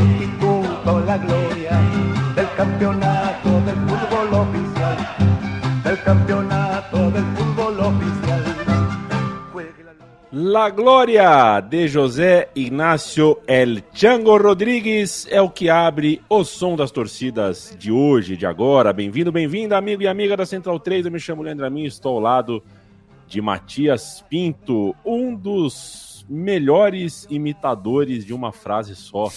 Instituto, la gloria del campeonato del fútbol oficial. Del campeonato del fútbol oficial. La Glória de José Ignacio El Chango Rodrigues é o que abre o som das torcidas de hoje, de agora. Bem-vindo, bem-vinda, amigo e amiga da Central 3. Eu me chamo Leandro Amin, estou ao lado de Matias Pinto, um dos melhores imitadores de uma frase só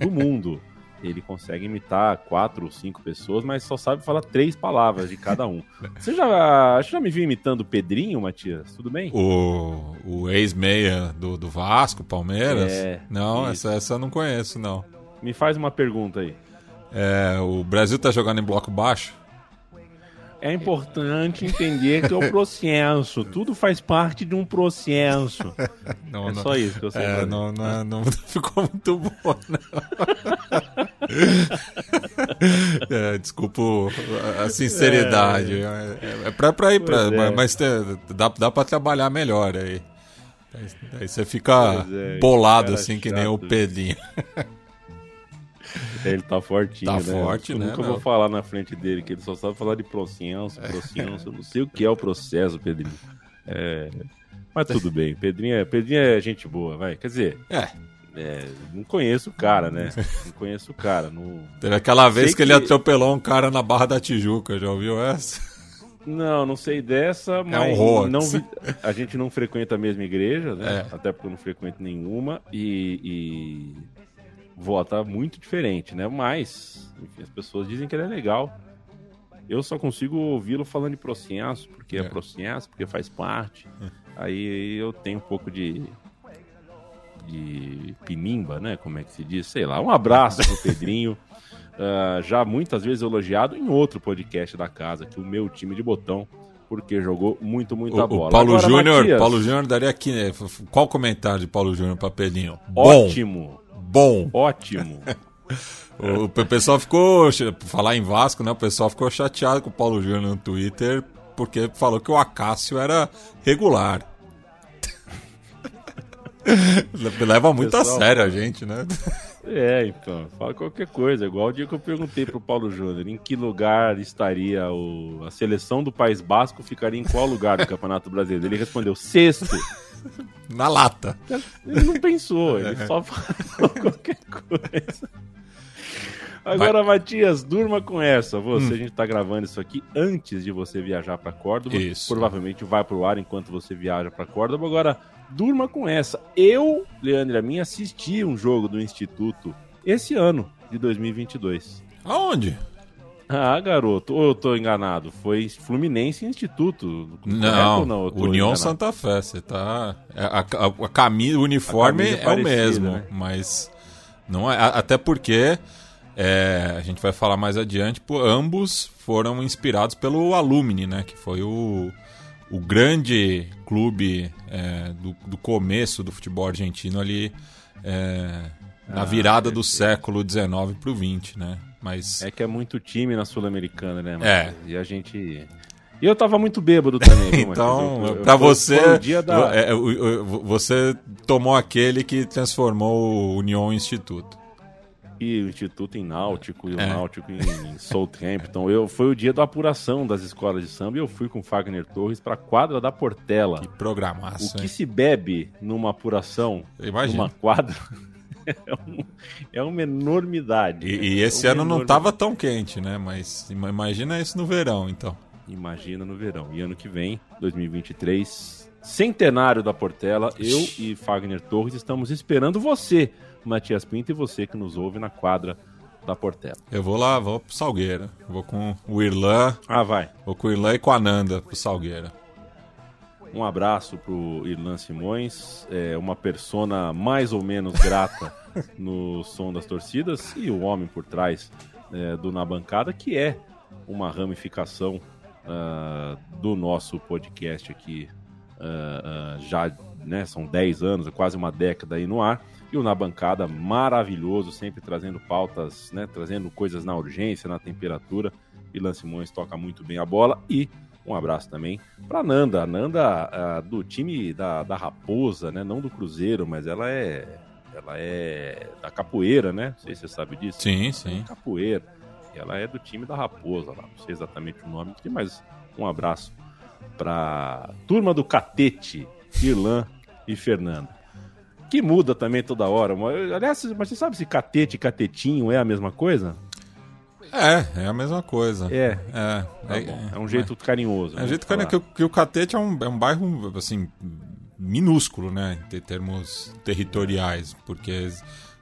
do mundo. Ele consegue imitar quatro ou cinco pessoas, mas só sabe falar três palavras de cada um. Você já, você já me viu imitando o Pedrinho, Matias? Tudo bem? O, o ex-meia do, do Vasco, Palmeiras? É, não, isso. essa, essa eu não conheço, não. Me faz uma pergunta aí. É, o Brasil tá jogando em bloco baixo? É importante entender que é o processo. Tudo faz parte de um processo. Não, É não- só isso que eu sei É, não, não, é- não ficou muito bom, não. É, desculpa a- sinceridade. É, é pra, pra ir, pra, é. mas dá, dá pra trabalhar melhor aí. Aí, você fica é, bolado assim, que nem o. Pedrinho. Ele tá fortinho, Tá né? forte, eu né, nunca meu? vou falar na frente dele, que ele só sabe falar de processo, processo. Eu não sei o que é o processo, Pedrinho. É, Mas tudo bem. Pedrinho é, Pedrinho é gente boa, vai. Quer dizer, É, é, não conheço o cara, né? Não conheço o cara. Não, teve aquela vez Sei que ele que- atropelou um cara na Barra da Tijuca, já ouviu essa? não, não sei dessa, mas um hoax. não vi- a gente não frequenta a mesma igreja, né? É. Até porque eu não frequento nenhuma e, e vota muito diferente, né? Mas enfim, as pessoas dizem que ele é legal. Eu só consigo ouvi-lo falando de processo, porque é, É. processo, porque faz parte. Aí eu tenho um pouco de de pinimba, né? Como é que se diz? Sei lá. Um abraço pro Pedrinho. Ah, já muitas vezes elogiado em outro podcast da casa, que o meu time de botão, porque jogou muito, muita O, bola. o Paulo Agora, Júnior, Matias, Paulo Júnior daria aqui, né? Qual comentário de Paulo Júnior pra Pedrinho? Ótimo, bom. ótimo. O, o pessoal ficou, falar em Vasco, né? O pessoal ficou chateado com o Paulo Júnior no Twitter porque falou que o Acácio era regular. Leva muito a Pessoal- sério a gente, né? É, então, fala qualquer coisa. Igual o dia que eu perguntei pro Paulo Júnior em que lugar estaria o... a seleção do País Basco, ficaria em qual lugar do Campeonato Brasileiro? Ele respondeu sexto. Na lata. Ele não pensou, ele só falou qualquer coisa. Agora, Matias, durma com essa. Você, a gente tá gravando isso aqui antes de você viajar pra Córdoba. Isso. Provavelmente vai pro ar enquanto você viaja pra Córdoba. Agora, durma com essa. Eu, Leandro e a mim, assisti um jogo do Instituto esse ano de 2022. Aonde? Ah, garoto, ou eu tô enganado? Foi Fluminense Instituto. Não, não? União enganado? Santa Fé, você tá. é, A, a, a camisa, o uniforme camisa é o parecida, mesmo, né? mas não é. Até porque é, a gente vai falar mais adiante, pô, ambos foram inspirados pelo Alumni, né? Que foi o, o grande clube é, do, do começo do futebol argentino ali é, na Ah, virada do século XIX pro XX, né? Mas É que é muito time na Sul-Americana, né? É. E a gente. E eu tava muito bêbado também. Então, Eu- eu- pra você, dia da- é, você tomou aquele que transformou o União em Instituto. E o Instituto em Náutico e o É. Náutico em, em Southampton. Eu, foi o dia da apuração das escolas de samba e eu fui com o Fagner Torres pra quadra da Portela. Que programaço, O que hein? se bebe numa apuração, Imagina. numa quadra, é, um, é uma enormidade. E, e esse é ano não estava tão quente, né? Mas imagina isso no verão, então. Imagina no verão. E ano que vem, 2023, centenário da Portela, eu e Fagner Torres estamos esperando você, Matias Pinto, e você que nos ouve na quadra da Portela. Eu vou lá, vou pro Salgueira. Vou com o Irlan. Ah, vai. Vou com o Irlan e com a Nanda pro Salgueira. Um abraço pro Irlan Simões, é uma persona mais ou menos grata no som das torcidas e o homem por trás é, do Na Bancada, que é uma ramificação uh, do nosso podcast aqui uh, uh, já, né, são 10 anos, quase uma década aí no ar. E o Na Bancada, maravilhoso, sempre trazendo pautas, né, trazendo coisas na urgência, na temperatura. Irlan Simões toca muito bem a bola e um abraço também para Nanda. A Nanda do time da, da Raposa, né? Não do Cruzeiro, mas ela é ela é da capoeira, né? Não sei se você sabe disso. Sim, sim. Capoeira. Ela é do time da Raposa lá. Não sei exatamente o nome, mas um abraço para turma do Catete, Irlan e Fernanda. Que muda também toda hora. Aliás, mas você sabe se catete e catetinho é a mesma coisa? É, é a mesma coisa. É. É, tá é, é, um jeito é, carinhoso. É um jeito carinhoso. Que, que, o Catete é um, é um bairro, assim, minúsculo, né? Em termos territoriais. Porque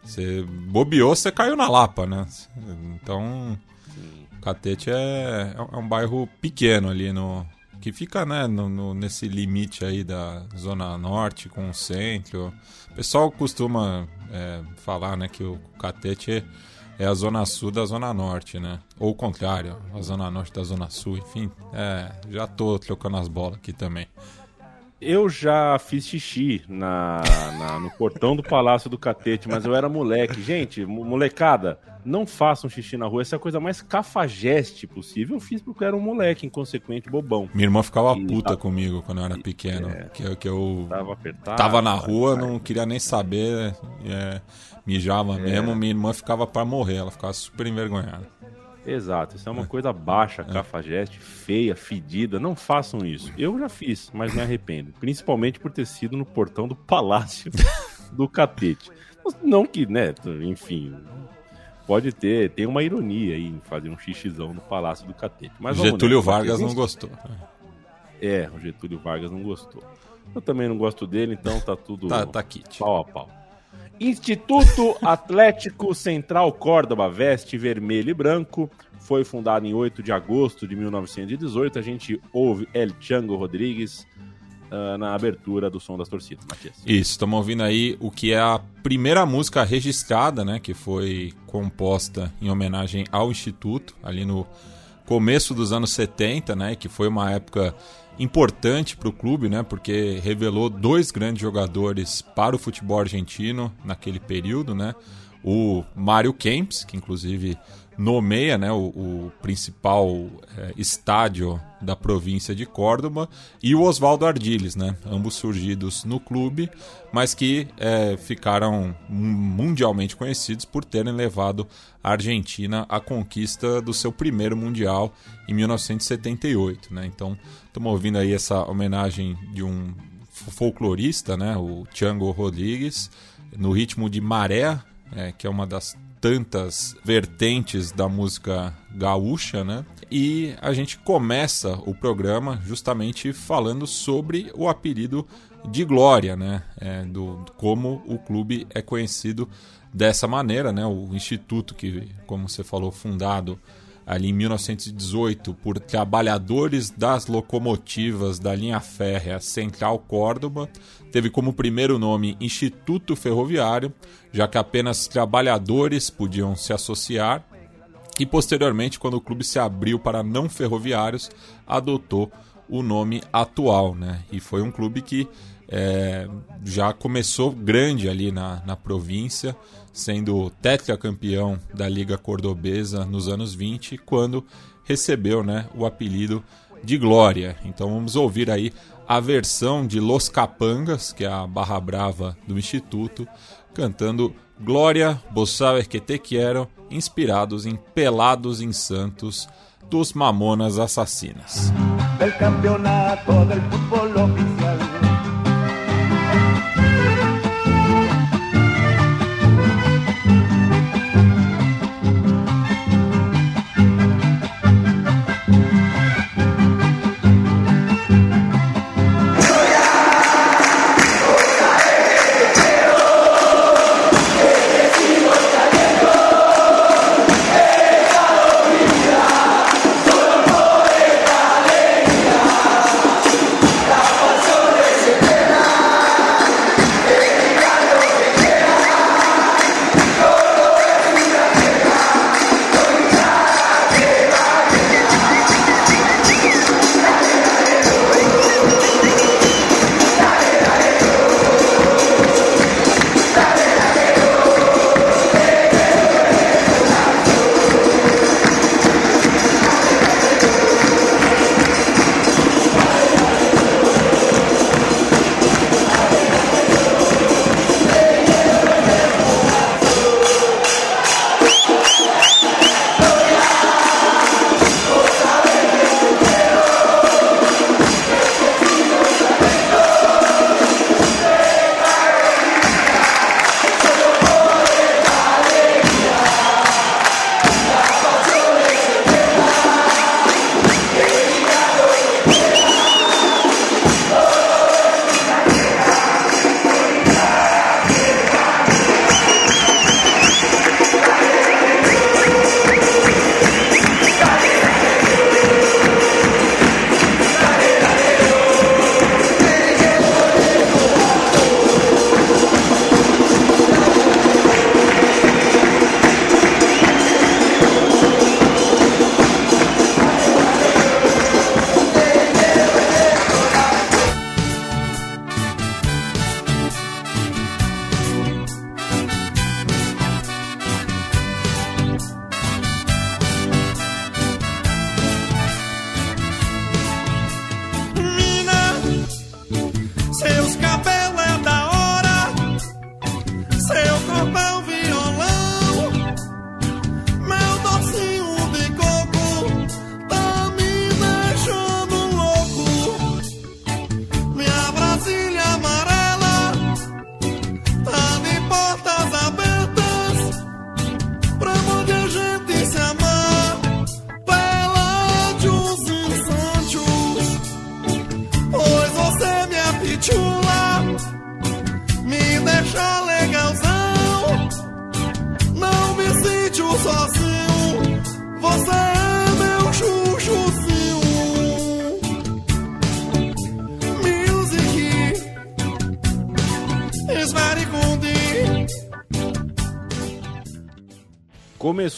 você bobeou, você caiu na Lapa, né? Então, o Catete é, é um bairro pequeno ali no... Que fica, né, no, no, nesse limite aí da Zona Norte com o centro. O pessoal costuma é, falar, né, que o Catete... É, é a zona sul da zona norte, né? Ou o contrário, a zona norte da zona sul, enfim. É, já tô trocando as bolas aqui também. Eu já fiz xixi na, na, no portão do Palácio do Catete, mas eu era moleque. Gente, molecada, não façam xixi na rua. Essa é a coisa mais cafajeste possível. Eu fiz porque eu era um moleque inconsequente, bobão. Minha irmã ficava e puta comigo quando eu era pequeno. É, que, que eu tava, apertado, tava na rua, não queria nem saber. É, mijava é. mesmo, minha irmã ficava para morrer, ela ficava super envergonhada. Exato, isso é uma é. coisa baixa, é. cafajeste, feia, fedida. Não façam isso. Eu já fiz, mas me arrependo. Principalmente por ter sido no portão do palácio do catete. Não que, né, enfim, pode ter, tem uma ironia aí em fazer um xixizão no palácio do catete. Mas Getúlio Vargas não gostou. É, o Getúlio Vargas não gostou. Eu também não gosto dele, então tá tudo tá, tá kit. pau a pau. Instituto Atlético Central Córdoba, veste vermelho e branco. Foi fundado em 8 de agosto de 1918. A gente ouve El Chango Rodrigues uh, na abertura do som das torcidas, Matias. Isso, estamos ouvindo aí o que é a primeira música registrada, né? Que foi composta em homenagem ao Instituto, ali no começo dos anos 70, né? Que foi uma época importante para o clube, né? Porque revelou dois grandes jogadores para o futebol argentino naquele período, né? O Mário Kempis, que inclusive nomeia né, o, o principal é, estádio da província de Córdoba, e o Oswaldo Ardiles, né, ambos surgidos no clube, mas que é, ficaram mundialmente conhecidos por terem levado a Argentina à conquista do seu primeiro Mundial em 1978. Né? Então, estamos ouvindo aí essa homenagem de um folclorista, né, o Tiago Rodrigues, no ritmo de Maré, é, que é uma das tantas vertentes da música gaúcha, né? E a gente começa o programa justamente falando sobre o apelido de Glória, né? É, do como o clube é conhecido dessa maneira, né? O instituto que, como você falou, fundado ali em 1918 por trabalhadores das locomotivas da linha férrea Central Córdoba, teve como primeiro nome Instituto Ferroviário, já que apenas trabalhadores podiam se associar, e posteriormente, quando o clube se abriu para não ferroviários, adotou o nome atual, né? E foi um clube que é, já começou grande ali na, na província, sendo tetracampeão da Liga Cordobesa nos anos 20, quando recebeu né, o apelido de Glória. Então vamos ouvir aí a versão de Los Capangas, que é a barra brava do Instituto, cantando Glória, vos que te quero, inspirados em Pelados em Santos dos Mamonas Assassinas.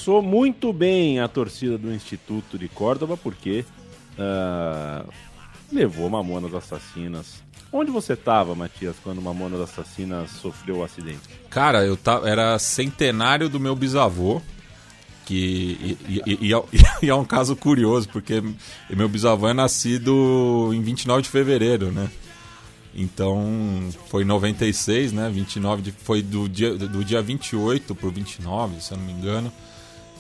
Começou muito bem a torcida do Instituto de Córdoba, porque uh, levou Mamonas Assassinas. Onde você estava, Matias, quando Mamonas Assassinas sofreu o acidente? Cara, eu tava, era centenário do meu bisavô, que e, e, e, e, é um caso curioso, porque meu bisavô é nascido em 29 de fevereiro, né? Então, foi em 96, né? 29 de, foi do dia, do dia 28 por 29, se eu não me engano.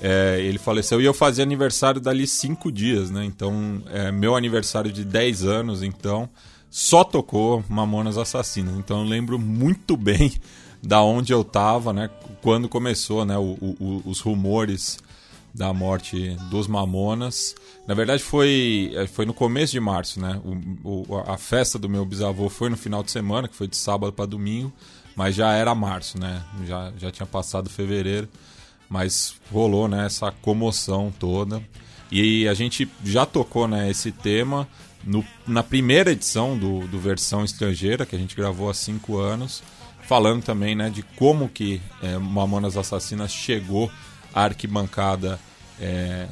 É, ele faleceu e eu fazia aniversário dali cinco dias, né? Então, é, meu aniversário de 10 anos, então, só tocou Mamonas Assassinas. Então, eu lembro muito bem da onde eu tava, né? Quando começou, né? O, o, os rumores da morte dos Mamonas. Na verdade, foi, eh, foi no começo de março, né? O, a festa do meu bisavô foi no final de semana, que foi de sábado para domingo, mas já era março, né? Já, já tinha passado fevereiro, mas rolou né, essa comoção toda. E a gente já tocou né, esse tema no, na primeira edição do, do Versão Estrangeira, que a gente gravou há cinco anos, falando também né, de como que é, Mamonas Assassinas chegou à arquibancada é,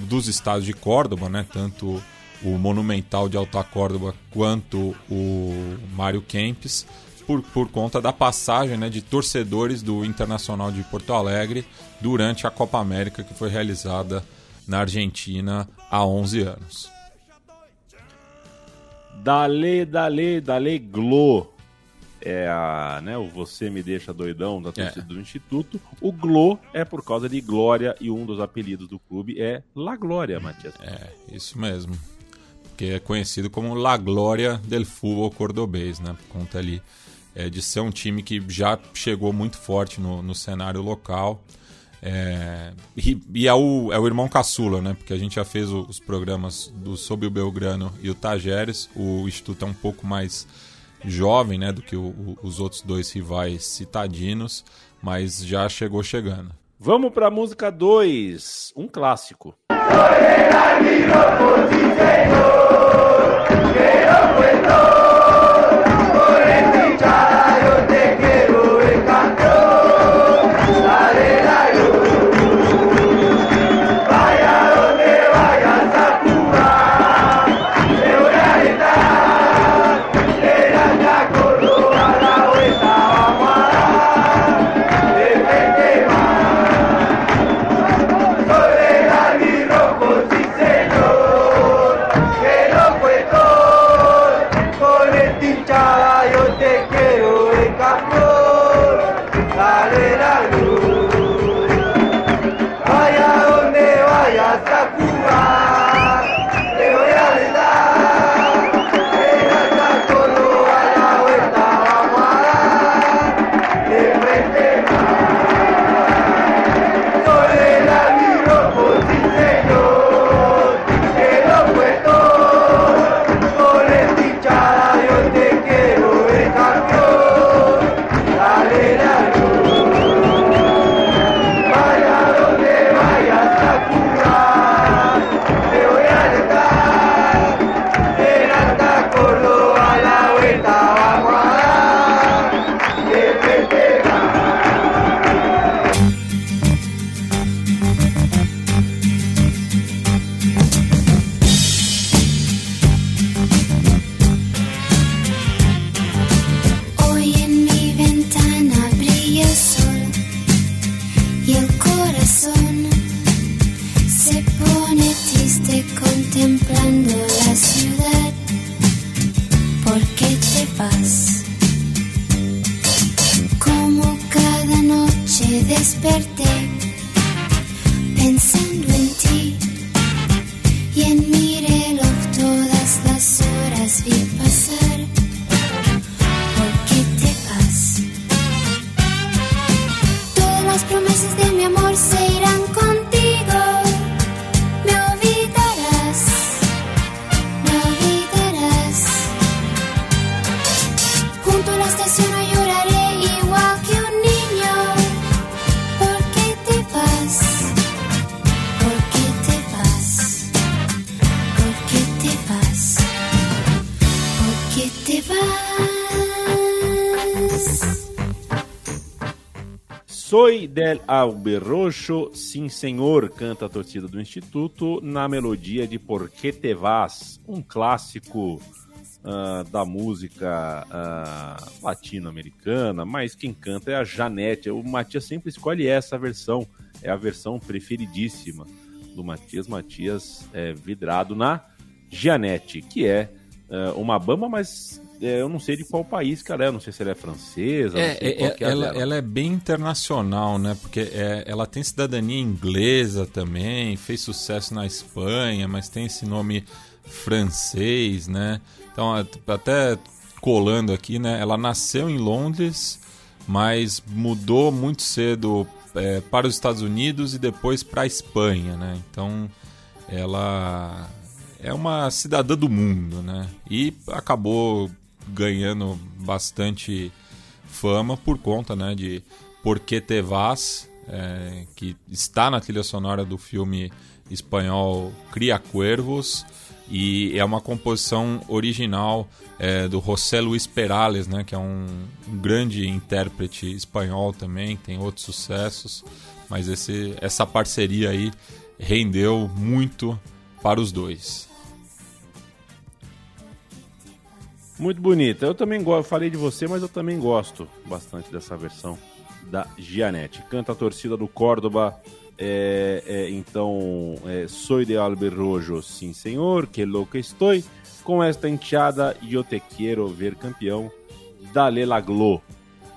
dos estados de Córdoba, né? Tanto o Monumental de Alta Córdoba quanto o Mário Kempes, por, por conta da passagem né, de torcedores do Internacional de Porto Alegre durante a Copa América que foi realizada na Argentina há 11 anos. Dale, dale, dale, glo é a, né, o Você Me Deixa Doidão da torcida é. do Instituto. O Glo é por causa de Glória e um dos apelidos do clube é La Glória, Matias. É, isso mesmo. Porque é conhecido como La Glória del Fútbol Cordobês, né? Por conta ali é, de ser um time que já chegou muito forte no, no cenário local. É, e, e é, o, é o irmão caçula, né? Porque a gente já fez o, os programas do Sob o Belgrano e o Tajeres. O Instituto é um pouco mais jovem, né, do que o, o, os outros dois rivais citadinos, mas já chegou chegando. Vamos para a música 2, um clássico. Soy del Alberrocho, sim senhor, canta a torcida do Instituto na melodia de Por que te vas, um clássico uh, da música uh, latino-americana, mas quem canta é a Janete. O Matias sempre escolhe essa versão, é a versão preferidíssima do Matias. Matias é vidrado na Janete, que é uh, uma bamba, mas eu não sei de qual país que ela é, não sei se ela é francesa. É, é, é ela, ela, é bem internacional, né? Porque é, ela tem cidadania inglesa também, fez sucesso na Espanha, mas tem esse nome francês, né? Então, até colando aqui, né? Ela nasceu em Londres, mas mudou muito cedo é, para os Estados Unidos e depois para a Espanha, né? Então, ela é uma cidadã do mundo, né? E acabou ganhando bastante fama por conta né, de Por que te vas, é, que está na trilha sonora do filme espanhol Cria Cuervos e é uma composição original é, do José Luis Perales, né, que é um, um, grande intérprete espanhol também, tem outros sucessos, mas esse, essa parceria aí rendeu muito para os dois. Muito bonita. Eu também gosto, falei de você, mas eu também gosto bastante dessa versão da Gianete. Canta a torcida do Córdoba. É, é, então, é, Soy de Alberrojo, sim senhor, que louco estou. Com esta enteada, eu te quero ver campeão. Dale la Glo.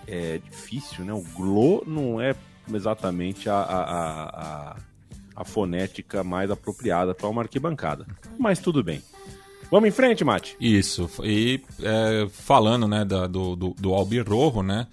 É difícil, né? O Glo não é exatamente a, a, a, a fonética mais apropriada para uma arquibancada. Mas tudo bem. Vamos em frente, Mate? Isso. E é, falando né, da, do, do, do Albirrojo, né?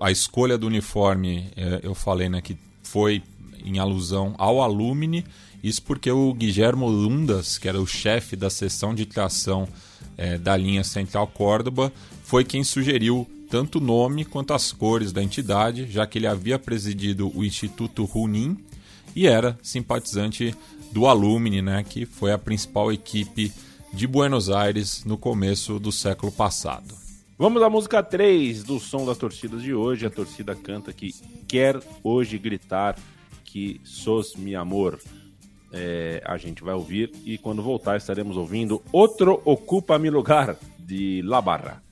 A escolha do uniforme, é, eu falei né, que foi em alusão ao Alumni. Isso porque o Guilhermo Lundas, que era o chefe da seção de tração é, da linha Central Córdoba, foi quem sugeriu tanto o nome quanto as cores da entidade, já que ele havia presidido o Instituto Runin e era simpatizante do Alumni, né, que foi a principal equipe de Buenos Aires no começo do século passado. Vamos à música 3 do som das torcidas de hoje. A torcida canta que quer hoje gritar que sos mi amor. É, a gente vai ouvir e quando voltar estaremos ouvindo Outro Ocupa Mi Lugar de La Barra.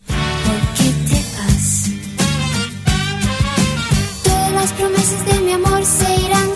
Todas las promesas de mi amor se irán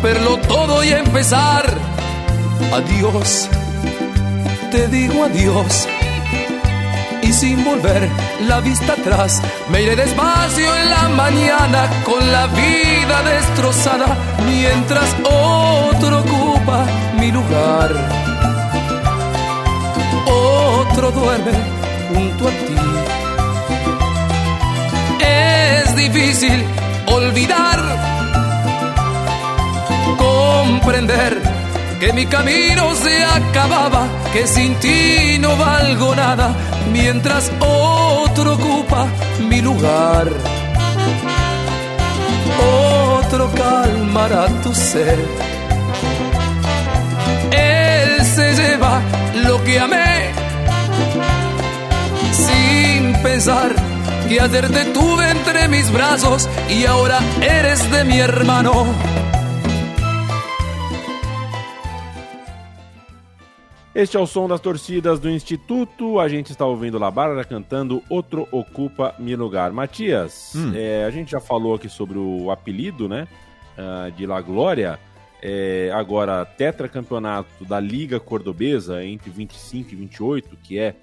romperlo todo y empezar. Adiós, te digo adiós. Y sin volver la vista atrás, me iré despacio en la mañana con la vida destrozada, mientras otro ocupa mi lugar. Otro duerme junto a ti. Es difícil olvidar, que mi camino se acababa, que sin ti no valgo nada, mientras otro ocupa mi lugar. Otro calmará tu sed. Él se lleva lo que amé, sin pensar que ayer te tuve entre mis brazos y ahora eres de mi hermano. Este é o som das torcidas do Instituto. A gente está ouvindo La Bárbara cantando Outro Ocupa Mi Lugar. Matias, Hum. é, a gente já falou aqui sobre o apelido, né? ah, de La Glória. É, agora, tetracampeonato da Liga Cordobesa entre 25 e 28, que é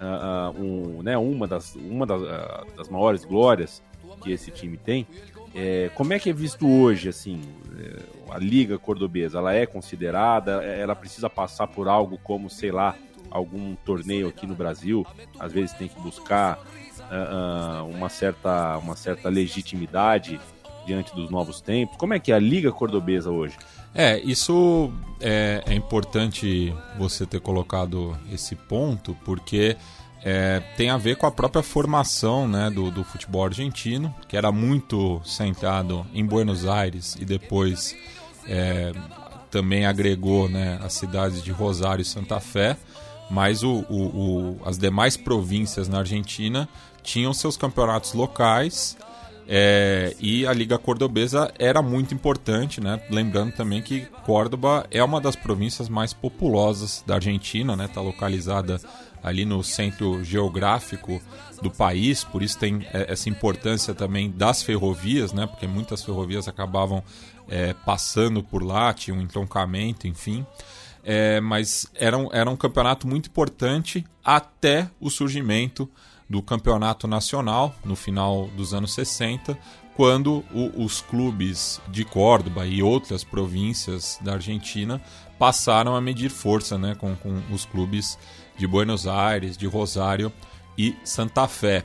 ah, um, né, uma, das, uma das, ah, das maiores glórias que esse time tem. É, como é que é visto hoje, assim, é, a Liga Cordobesa? Ela é considerada, é, ela precisa passar por algo como, sei lá, algum torneio aqui no Brasil, às vezes tem que buscar ah, uma, certa, uma certa legitimidade diante dos novos tempos. Como é que é a Liga Cordobesa hoje? É, isso é, é importante você ter colocado esse ponto, porque é, tem a ver com a própria formação né, do, do futebol argentino, que era muito centrado em Buenos Aires e depois é, também agregou né, as cidades de Rosário e Santa Fé, mas o, o- o- as demais províncias na Argentina tinham seus campeonatos locais é, e a Liga Cordobesa era muito importante, né? Lembrando também que Córdoba é uma das províncias mais populosas da Argentina, né? Está localizada ali no centro geográfico do país, por isso tem é, essa importância também das ferrovias, né? Porque muitas ferrovias acabavam é, passando por lá, tinha um entroncamento, enfim. É, mas era um, era um campeonato muito importante até o surgimento do campeonato nacional no final dos anos 60, quando o- os clubes de Córdoba e outras províncias da Argentina passaram a medir força né, com, com os clubes de Buenos Aires, de Rosário e Santa Fé.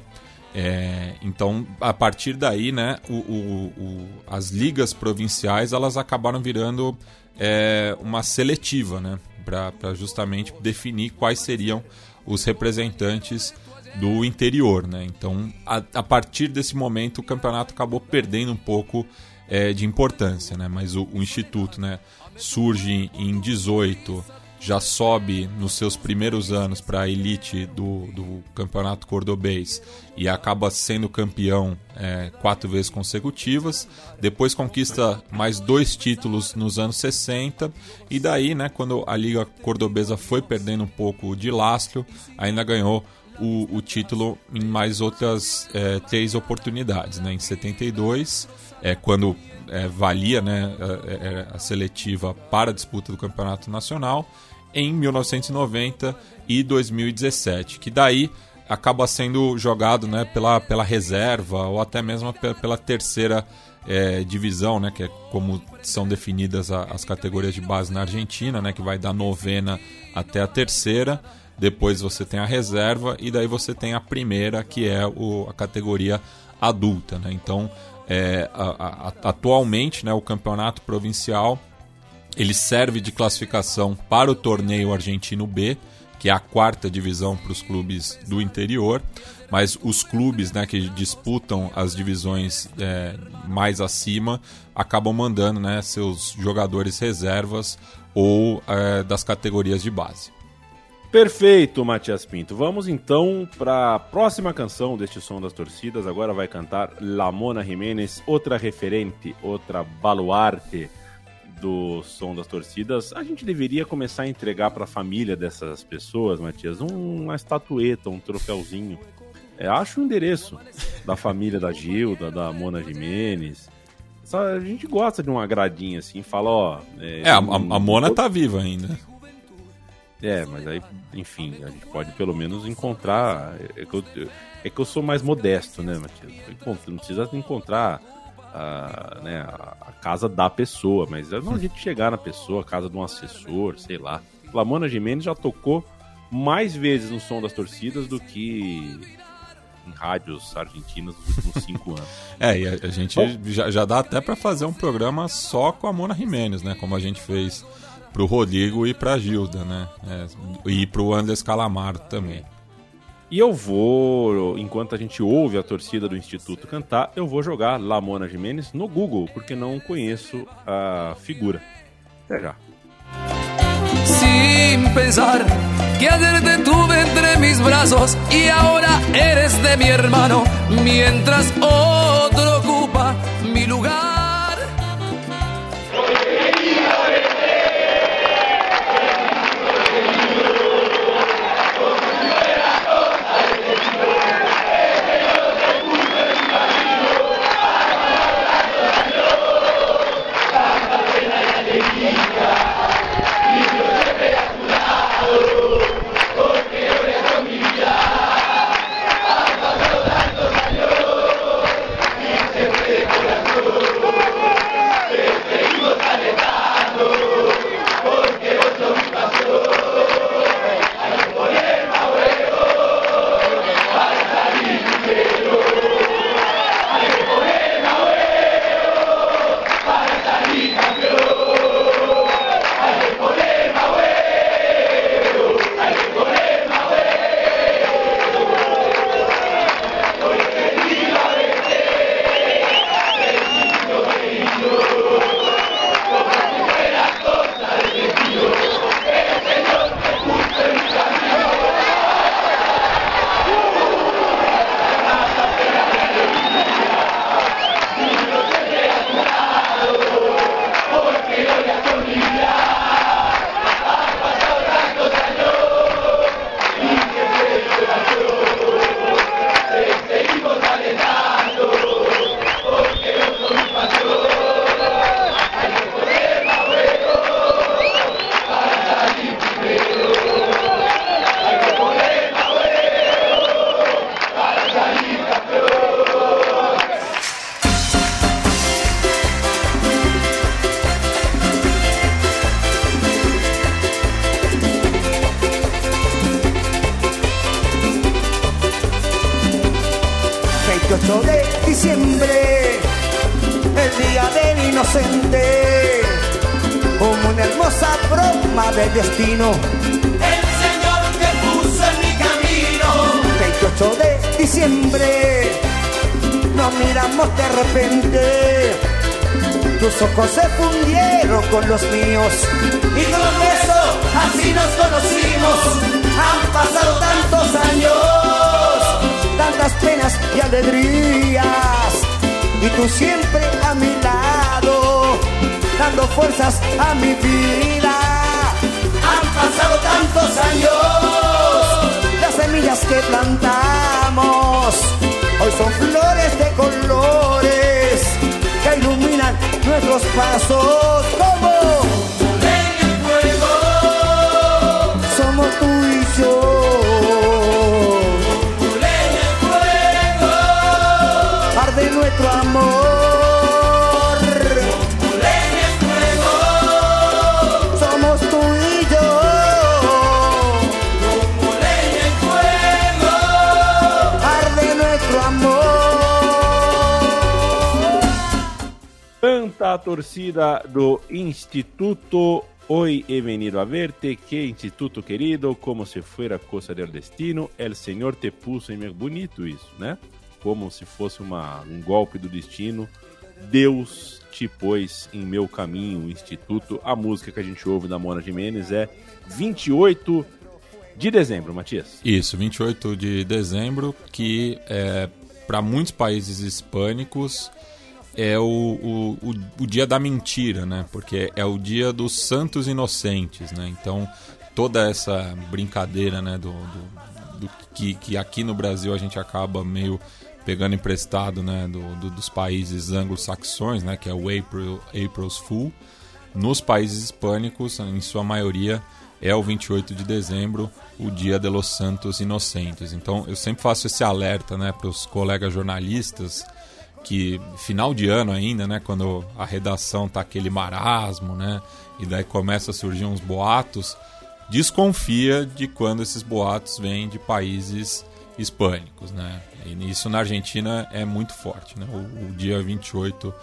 É, então, a partir daí, né, o- o- o- as ligas provinciais elas acabaram virando é, uma seletiva, né, para justamente definir quais seriam os representantes do interior, né? Então, a, a partir desse momento, o campeonato acabou perdendo um pouco é, de importância, né? Mas o, o instituto, né, surge em 18, já sobe nos seus primeiros anos para a elite do, do campeonato cordobês e acaba sendo campeão é, quatro vezes consecutivas. Depois conquista mais dois títulos nos anos 60 e daí, né, quando a liga cordobesa foi perdendo um pouco de lastro, ainda ganhou o, o título em mais outras é, três oportunidades, né? Em 72, é, quando é, valia né, a, a- a seletiva para a disputa do campeonato nacional, em 1990 e 2017, que daí acaba sendo jogado né, pela, pela reserva ou até mesmo pe- pela terceira é, divisão, né, que é como são definidas a- as categorias de base na Argentina, né, que vai da novena até a terceira. Depois você tem a reserva e daí você tem a primeira, que é o, a categoria adulta. Né? Então, é, a- a- atualmente, né, o campeonato provincial ele serve de classificação para o torneio argentino B, que é a quarta divisão para os clubes do interior, mas os clubes né, que disputam as divisões é, mais acima acabam mandando né, seus jogadores reservas ou é, das categorias de base. Perfeito, Matias Pinto. Vamos então para a próxima canção deste Som das Torcidas. Agora vai cantar Lamona Jiménez, outra referente, outra baluarte do Som das Torcidas. A gente deveria começar a entregar para a família dessas pessoas, Matias, um, uma estatueta, um troféuzinho. É, acho o endereço da família da Gilda, da Mona Jimenez. A gente gosta de um agradinho assim, fala, ó. É, é a, a, Mona tá viva ainda. É, mas aí, enfim, a gente pode pelo menos encontrar. É que eu, é que eu sou mais modesto, né, Matias? Não precisa encontrar a, né, a, casa da pessoa, mas é a gente chegar na pessoa, a casa de um assessor, sei lá. Lamona Jimenez já tocou mais vezes no som das torcidas do que em rádios argentinas nos últimos cinco anos. É, e a, a gente já, já, dá até para fazer um programa só com a Mona Jimenez, né? Como a gente fez pro Rodrigo e pra Gilda, né? É, e pro Anders Calamaro também. E eu vou, enquanto a gente ouve a torcida do Instituto cantar, eu vou jogar Lamona Jimenez no Google, porque não conheço a figura. Até já. Sin pensar que ayer te tuve entre mis brazos y ahora eres de mi hermano, mientras otro 8 de diciembre, el día del inocente, como una hermosa broma de destino. El Señor te puso en mi camino. 28 de diciembre, nos miramos de repente. Tus ojos se fundieron con los míos. Y con eso, así nos conocimos. Han pasado tantos años tantas penas y alegrías. Y tú siempre a mi lado, dando fuerzas a mi vida. Han pasado tantos años, las semillas que plantamos, hoy son flores de colores que iluminan nuestros pasos como... Somos tú y yo. Torcida do Instituto. Hoy he venido a verte, que instituto querido, como se fuera cosa del destino, el Senhor te puso em. Bonito isso, né? Como se fosse uma, um golpe do destino. Deus te pôs em meu caminho, instituto. A música que a gente ouve da Mona Jimenez é 28 de dezembro, Matias. Isso, 28 de dezembro, que é, para muitos países hispânicos é o, o, o, o, dia da mentira, né? Porque é o dia dos santos inocentes, né? Então, toda essa brincadeira, né? Do, do, do que, que aqui no Brasil a gente acaba meio pegando emprestado, né? Do, do dos países anglo-saxões, né? Que é o April, April's Fool. Nos países hispânicos, em sua maioria, é o 28 de dezembro, o Dia de los Santos Inocentes. Então, eu sempre faço esse alerta, né? Para os colegas jornalistas que final de ano ainda, né, quando a redação tá aquele marasmo, né, e daí começa a surgir uns boatos, desconfia de quando esses boatos vêm de países hispânicos, né? E isso na Argentina é muito forte, né? O, o dia 28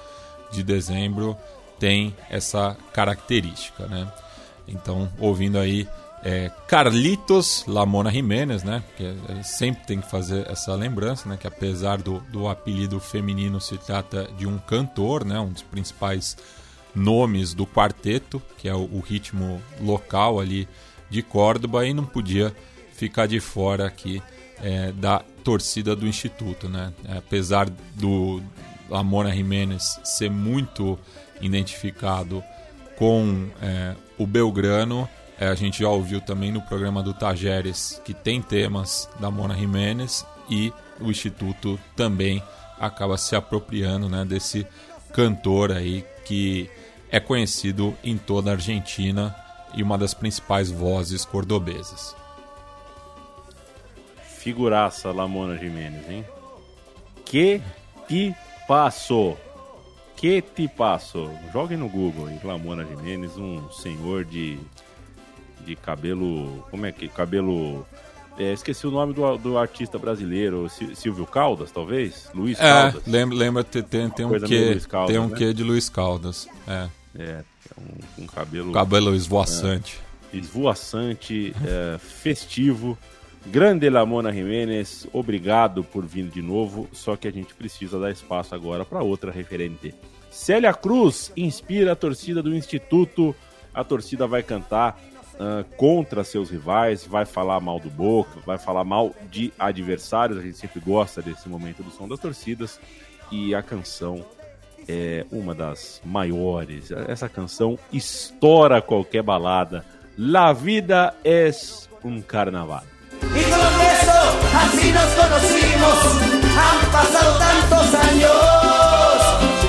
de dezembro tem essa característica, né? Então, ouvindo aí é, Carlitos Lamona Jiménez, né? Que é, sempre tem que fazer essa lembrança, né? Que apesar do, do apelido feminino se trata de um cantor, né? Um dos principais nomes do quarteto, que é o, o ritmo local ali de Córdoba e não podia ficar de fora aqui é, da torcida do Instituto, né? Apesar do Lamona Jiménez ser muito identificado com é, o Belgrano, é, a gente já ouviu também no programa do Tajeres que tem temas da Mona Jiménez e o Instituto também acaba se apropriando né, desse cantor aí que é conhecido em toda a Argentina e uma das principais vozes cordobesas. Figuraça Lamona Jiménez, hein? Que te passou? Que te passou? Joguem no Google aí, Lamona Jiménez, um senhor de de cabelo. Como é que? Cabelo. É, esqueci o nome do, do artista brasileiro, Silvio Caldas, talvez? Luiz é, Caldas. Lembra, lembra tem, tem, tem um quê, Caldas, tem um né? quê de Luiz Caldas. É, é um, um cabelo. Cabelo esvoaçante. É, esvoaçante, é, festivo. Grande Lamona Jiménez, obrigado por vir de novo. Só que a gente precisa dar espaço agora para outra referente. Célia Cruz inspira a torcida do Instituto. A torcida vai cantar uh, contra seus rivais, vai falar mal do Boca, vai falar mal de adversários. A gente sempre gosta desse momento do som das torcidas. E a canção é uma das maiores. Essa canção estoura qualquer balada. La vida es un carnaval. Y con eso así nos conocimos. Han pasado tantos años,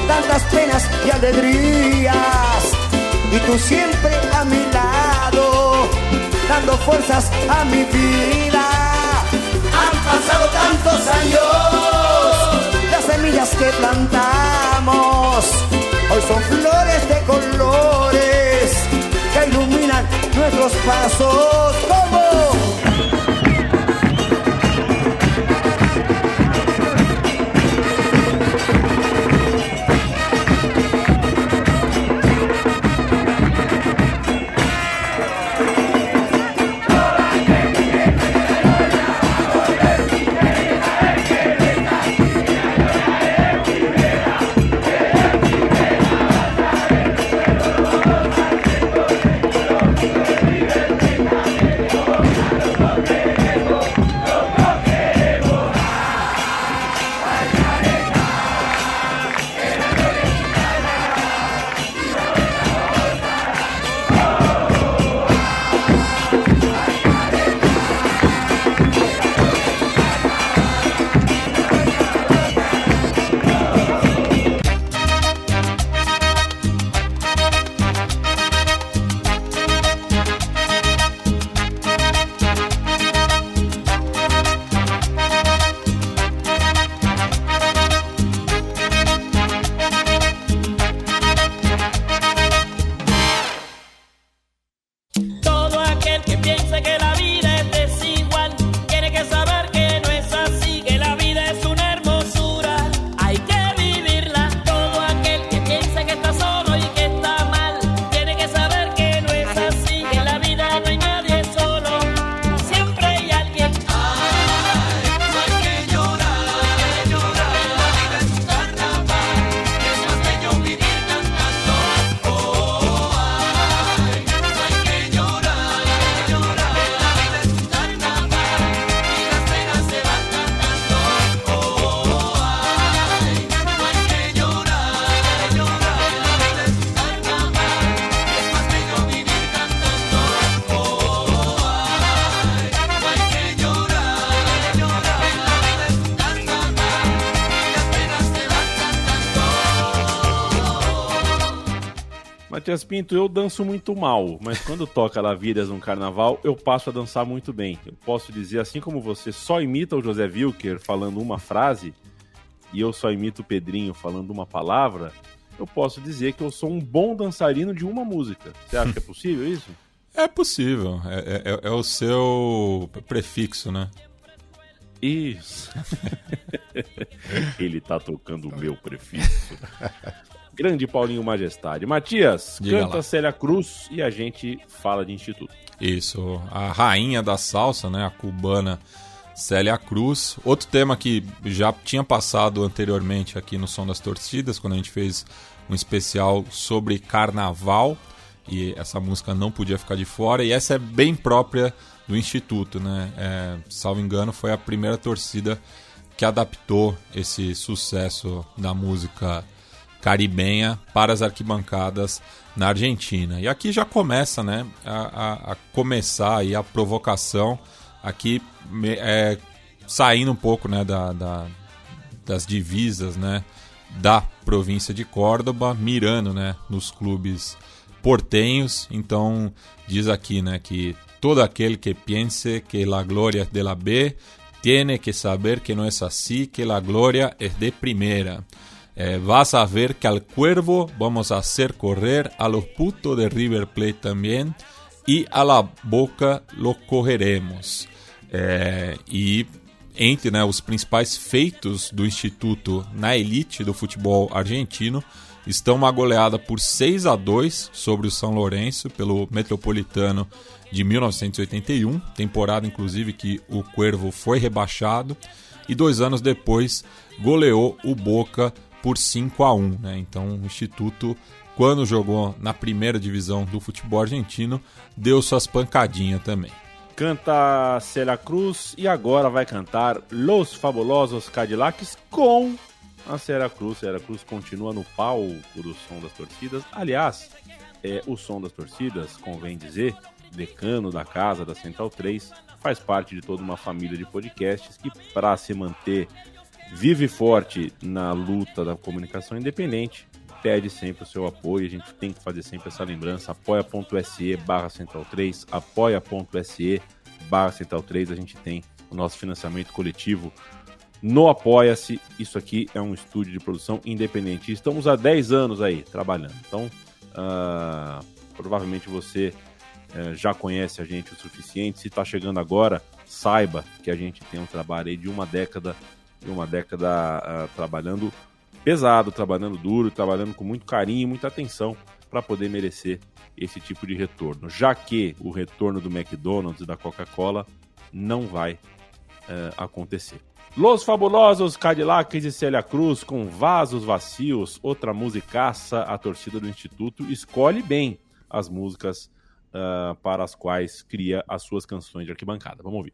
tantas penas y alegrías. Y tú siempre a mi lado dando fuerzas a mi vida. Han pasado tantos años, las semillas que plantamos hoy son flores de colores que iluminan nuestros pasos. Matias Pinto, eu danço muito mal, mas quando toca Lavírias no carnaval, eu passo a dançar muito bem. Eu posso dizer, assim como você só imita o José Wilker falando uma frase, e eu só imito o Pedrinho falando uma palavra, eu posso dizer que eu sou um bom dançarino de uma música. Você acha que é possível isso? É possível. É, é, é o seu prefixo, né? Isso. Ele tá tocando o meu prefixo. Grande Paulinho Majestade. Matias, Diga canta lá. Célia Cruz e a gente fala de Instituto. Isso, a rainha da salsa, né, a cubana Célia Cruz. Outro tema que já tinha passado anteriormente aqui no Som das Torcidas, quando a gente fez um especial sobre carnaval, e essa música não podia ficar de fora, e essa é bem própria do Instituto, né? É, salvo engano, foi a primeira torcida que adaptou esse sucesso da música caribenha para as arquibancadas na Argentina. E aqui já começa, né, a, a- a começar aí a provocação aqui é, saindo um pouco, né, da, da- das divisas, né, da província de Córdoba, mirando, né, nos clubes portenhos. Então diz aqui, né, que todo aquele que pense que la gloria de la B tiene que saber que no es así, que la gloria es de primera. Eh, vas a ver que al cuervo vamos a hacer correr, a los putos de River Plate también, y a la boca lo cogeremos. É, e entre né, os principais feitos do Instituto na elite do futebol argentino estão uma goleada por 6 a 2 sobre o São Lourenço pelo Metropolitano de 1981, temporada inclusive que o Cuervo foi rebaixado, e dois anos depois goleou o Boca por 5 a 1 né? Então o Instituto, quando jogou na primeira divisão do futebol argentino, deu suas pancadinhas também. Canta Célia Cruz e agora vai cantar Los Fabulosos Cadillacs com a Célia Cruz. Célia Cruz continua no palco do Som das Torcidas. Aliás, é, o Som das Torcidas, convém dizer, decano da casa da Central 3, faz parte de toda uma família de podcasts que, para se manter vivo e forte na luta da comunicação independente, pede sempre o seu apoio. A gente tem que fazer sempre essa lembrança. apoia.se barra central 3, apoia.se barra central 3. A gente tem o nosso financiamento coletivo no Apoia-se. Isso aqui é um estúdio de produção independente. Estamos há 10 anos aí trabalhando. Então, ah, provavelmente você eh, já conhece a gente o suficiente. Se está chegando agora, saiba que a gente tem um trabalho aí de uma década, de uma década ah, trabalhando pesado, trabalhando duro, trabalhando com muito carinho e muita atenção para poder merecer esse tipo de retorno. Já que o retorno do McDonald's e da Coca-Cola não vai eh, acontecer. Los Fabulosos Cadillacs e Célia Cruz com Vasos Vacios, outra musicaça, a torcida do Instituto escolhe bem as músicas ah, para as quais cria as suas canções de arquibancada. Vamos ouvir.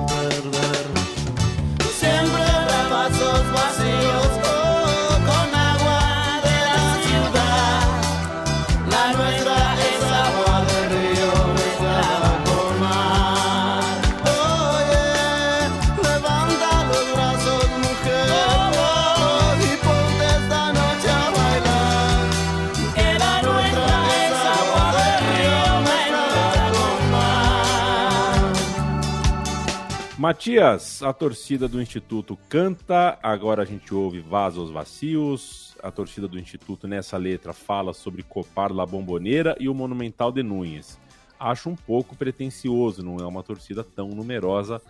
Matias, a torcida do Instituto canta, agora a gente ouve Vasos Vacios. A torcida do Instituto nessa letra fala sobre Copar La Bomboneira e o Monumental de Núñez. Acho um pouco pretensioso, não é uma torcida tão numerosa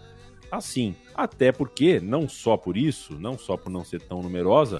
assim. Até porque, não só por isso, não só por não ser tão numerosa,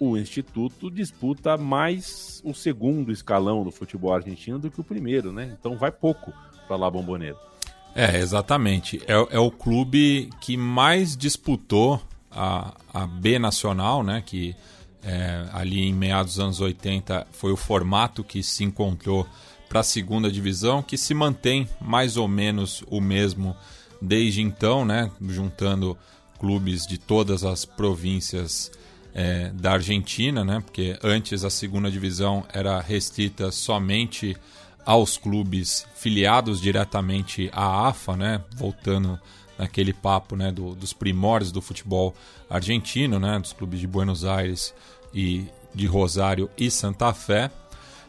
o Instituto disputa mais o segundo escalão do futebol argentino do que o primeiro, né? Então vai pouco para La Bomboneira. É, exatamente. É, é o clube que mais disputou a, a B Nacional, né? Que é, ali em meados dos anos 80 foi o formato que se encontrou para a segunda divisão, que se mantém mais ou menos o mesmo desde então, né? Juntando clubes de todas as províncias é, da Argentina, né? Porque antes a segunda divisão era restrita somente aos clubes filiados diretamente à AFA, né? Voltando naquele papo, né? Do, dos primórdios do futebol argentino, né? Dos clubes de Buenos Aires e de Rosário e Santa Fé.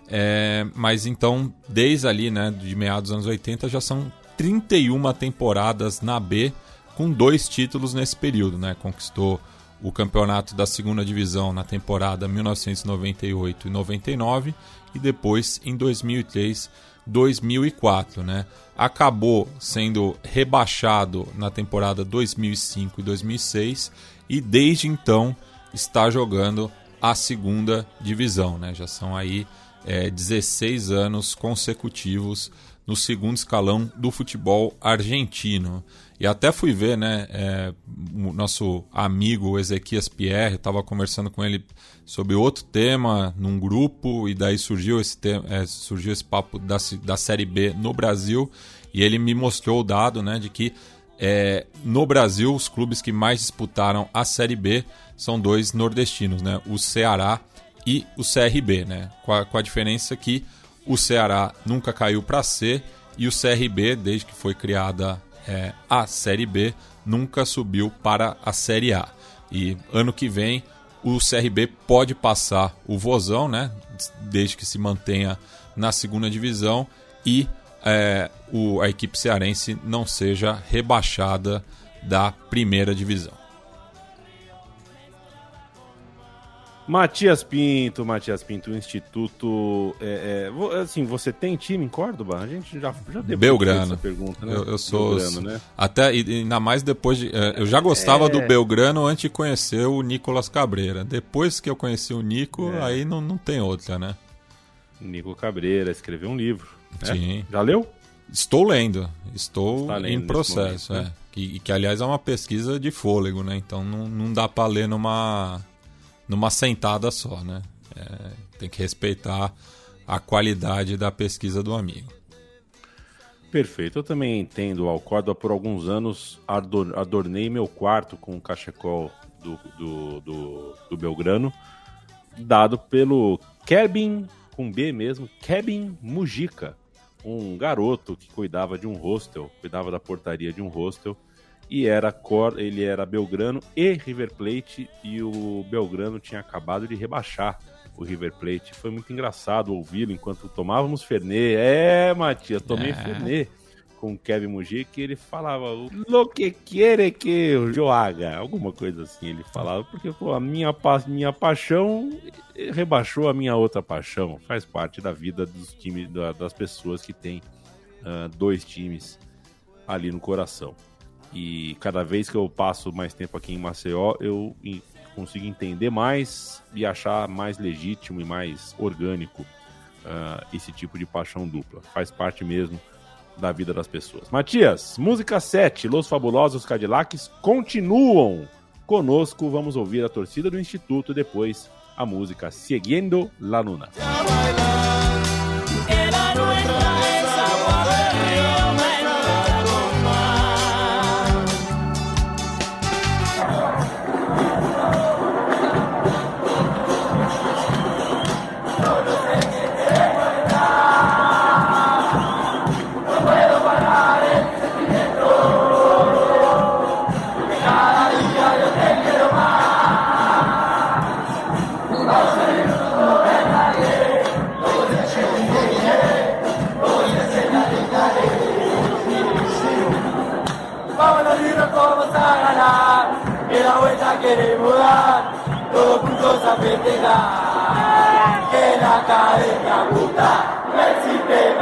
É, mas então, desde ali, né, de meados dos anos 80, já são 31 temporadas na B, com dois títulos nesse período, né? Conquistou o campeonato da segunda divisão na temporada 1998 e 99 e depois em 2003, 2004, né? Acabou sendo rebaixado na temporada 2005 e 2006 e desde então está jogando a segunda divisão, né? Já são aí é, 16 anos consecutivos no segundo escalão do futebol argentino. E até fui ver, né, é, o nosso amigo Ezequias Pierre, estava conversando com ele sobre outro tema num grupo, e daí surgiu esse, é, surgiu esse papo da, da Série B no Brasil, e ele me mostrou o dado né, de que é, no Brasil os clubes que mais disputaram a Série B são dois nordestinos, né, o Ceará e o CRB, né, com a, com a diferença que o Ceará nunca caiu para C e o CRB, desde que foi criada é, a Série B, nunca subiu para a Série A. E ano que vem o CRB pode passar o Vozão, né? Desde que se mantenha na segunda divisão e é, o, a equipe cearense não seja rebaixada da primeira divisão. Matias Pinto, Matias Pinto, o Instituto. É, é, assim, você tem time em Córdoba? A gente já, já debateu Belgrano. essa pergunta, né? Eu, eu sou. Belgrano, né? Até e- ainda mais depois de. é, Eu já gostava É. do Belgrano antes de conhecer o Nicolas Cabreira. Depois que eu conheci o Nico, É. aí não, não tem outra, né? Nico Cabreira escreveu um livro. né? Sim. Já leu? Estou lendo. Estou lendo em processo, momento, é. né? Que, que, aliás, é uma pesquisa de fôlego, né? Então não, não dá para ler numa, numa sentada só, né? É, tem que respeitar a qualidade da pesquisa do amigo. Perfeito. Eu também entendo ao Córdoba. Por alguns anos ador- adornei meu quarto com o cachecol do, do, do, do Belgrano, dado pelo Kevin, com B mesmo, Kevin Mujica, um garoto que cuidava de um hostel, cuidava da portaria de um hostel, e era cor, ele era Belgrano e River Plate, e o Belgrano tinha acabado de rebaixar o River Plate. Foi muito engraçado ouvi-lo enquanto tomávamos Fernet. É, Matias, tomei É. Fernet com o Kevin Mujica e ele falava lo que quiere que eu joga, alguma coisa assim ele falava, porque pô, a minha, pa- minha paixão rebaixou a minha outra paixão, faz parte da vida dos times, da- das pessoas que têm ah, dois times ali no coração. E cada vez que eu passo mais tempo aqui em Maceió, eu consigo entender mais e achar mais legítimo e mais orgânico ah, esse tipo de paixão dupla. Faz parte mesmo da vida das pessoas. Matias, música 7, Los Fabulosos Cadillacs continuam conosco. Vamos ouvir a torcida do Instituto e depois a música Seguindo la Luna. Que la academia puta no existe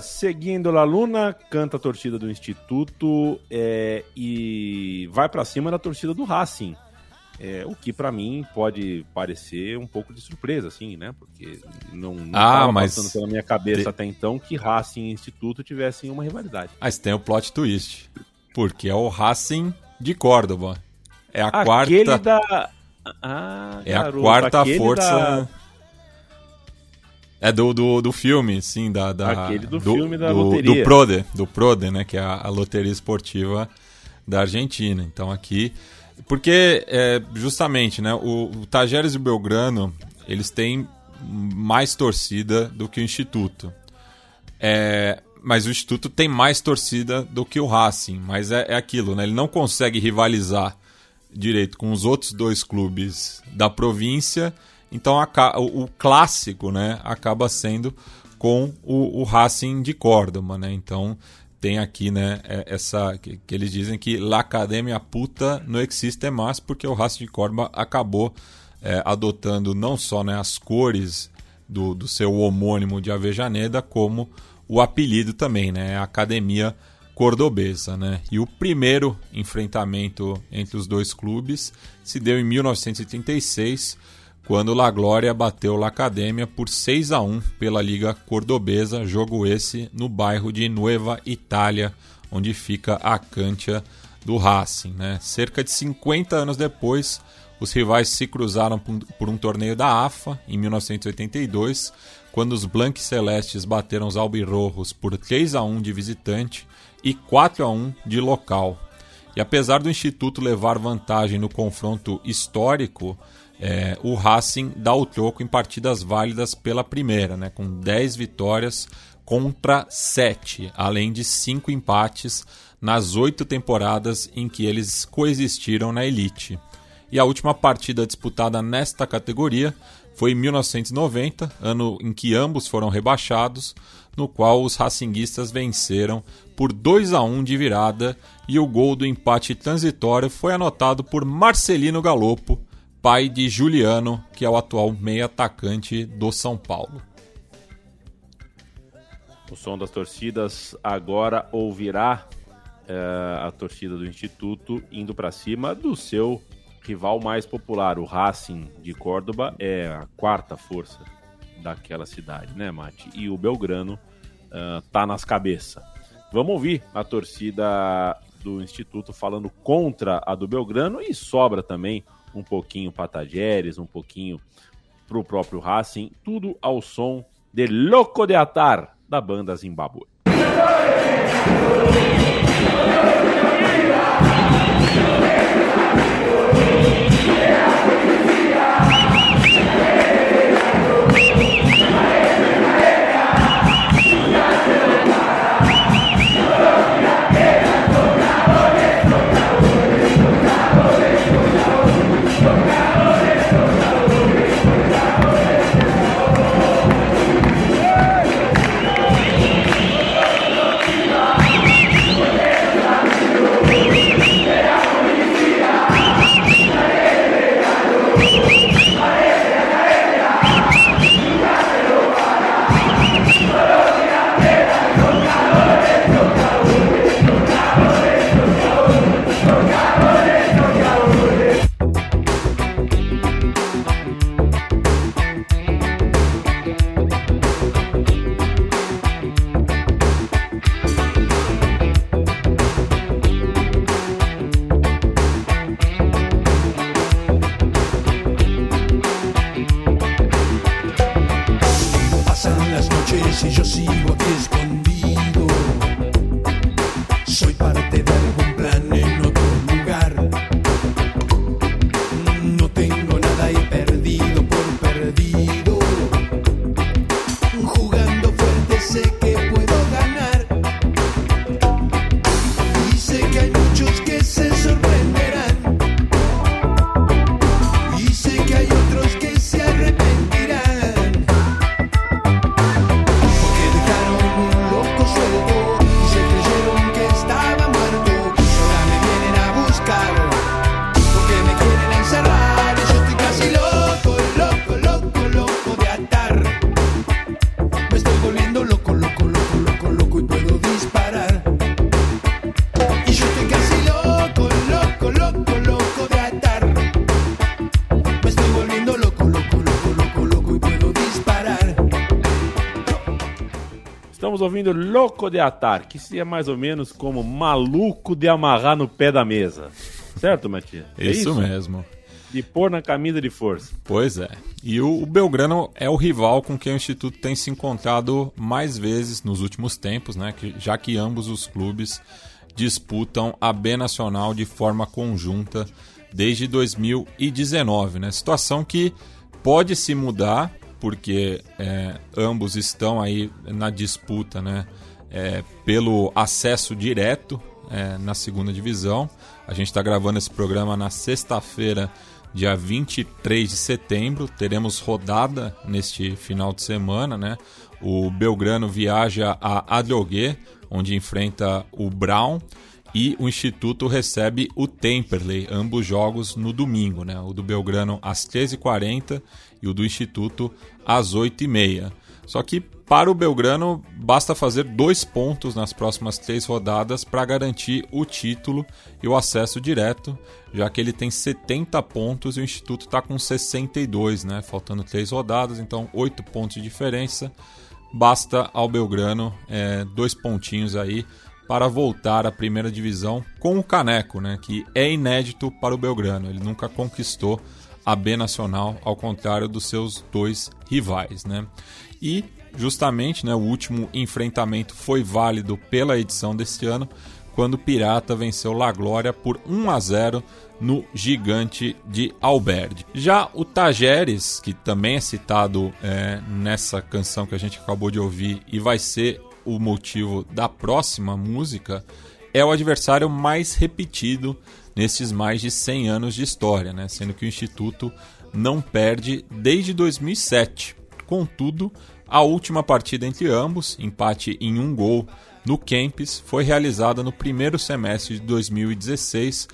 Seguindo La Luna, canta a torcida do Instituto é, e vai pra cima da torcida do Racing. É, o que pra mim pode parecer um pouco de surpresa, assim, né? Porque não, não Ah, mas- passando pela minha cabeça Te- até então que Racing e Instituto tivessem uma rivalidade. Mas tem o plot twist. Porque é o Racing de Córdoba. É a Aquele quarta. da... Ah, É a garoto, quarta aquele força. da- É do, do, do filme, sim, da, da Aquele do filme da do, loteria. Do Prode, do Prode, né, que é a, a loteria esportiva da Argentina. Então aqui, porque é, justamente, né, o, o Tajeres e o Belgrano, eles têm mais torcida do que o Instituto. É, mas o Instituto tem mais torcida do que o Racing, mas é, é aquilo, né? Ele não consegue rivalizar direito com os outros dois clubes da província, então aca- o, o clássico, né, acaba sendo com o, o Racing de Córdoba, né? Então tem aqui, né, é- essa que, que eles dizem que la academia puta não existe mais porque o Racing de Córdoba acabou é, adotando não só né, as cores do, do seu homônimo de Avejaneda, como o apelido também, né? A Academia Cordobesa, né? E o primeiro enfrentamento entre os dois clubes se deu em 1986, quando La Glória bateu La Academia por 6 a 1 pela Liga Cordobesa, jogo esse no bairro de Nueva Itália, onde fica a cancha do Racing, né? Cerca de 50 anos depois, os rivais se cruzaram por- por um torneio da AFA em 1982, quando os Blanques Celestes bateram os Albirrojos por 3 a 1 de visitante e 4 a 1 de local. E apesar do Instituto levar vantagem no confronto histórico, é, o Racing dá o troco em partidas válidas pela primeira, né, com 10 vitórias contra 7, além de 5 empates nas oito temporadas em que eles coexistiram na elite. E a última partida disputada nesta categoria foi em 1990, ano em que ambos foram rebaixados, no qual os racinguistas venceram por 2 a 1 de virada e o gol do empate transitório foi anotado por Marcelino Galopo, pai de Juliano, que é o atual meio atacante do São Paulo. O som das torcidas agora ouvirá é, a torcida do Instituto indo para cima do seu rival mais popular, o Racing de Córdoba, é a quarta força daquela cidade, né, Mate? E o Belgrano uh, tá nas cabeças. Vamos ouvir a torcida do Instituto falando contra a do Belgrano e sobra também um pouquinho para Tajeres, um pouquinho pro próprio Racing, tudo ao som de Loco de Atar da banda Zimbabwe. Noches y yo sigo aquí escondido. Estamos ouvindo Louco de Atar, que seria mais ou menos como maluco de amarrar no pé da mesa. Certo, Matias? É Isso, mesmo. De pôr na camisa de força. Pois é. E o, o Belgrano é o rival com quem o Instituto tem se encontrado mais vezes nos últimos tempos, né? Que, já que ambos os clubes disputam a B Nacional de forma conjunta desde 2019, né? Situação que pode se mudar porque é, ambos estão aí na disputa, né? é, pelo acesso direto é, na segunda divisão. A gente está gravando esse programa na sexta-feira, dia 23 de setembro. Teremos rodada neste final de semana, né? O Belgrano viaja a Adrogué, onde enfrenta o Brown. E o Instituto recebe o Temperley, ambos jogos no domingo, né? O do Belgrano às 13h40 e o do Instituto às 8h30. Só que para o Belgrano basta fazer dois pontos nas próximas três rodadas para garantir o título e o acesso direto, já que ele tem 70 pontos e o Instituto está com 62, né? Faltando três rodadas, então oito pontos de diferença. Basta ao Belgrano é, dois pontinhos aí para voltar à primeira divisão com o Caneco, né? Que é inédito para o Belgrano. Ele nunca conquistou a B Nacional, ao contrário dos seus dois rivais, né? E justamente, né, o último enfrentamento foi válido pela edição deste ano, quando o Pirata venceu La Glória por 1 a 0 no Gigante de Alberdi. Já o Tajeres, que também é citado é, nessa canção que a gente acabou de ouvir e vai ser o motivo da próxima música, é o adversário mais repetido nesses mais de 100 anos de história, né? sendo que o Instituto não perde desde 2007. Contudo, a última partida entre ambos, empate em um gol no Kempis, foi realizada no primeiro semestre de 2016,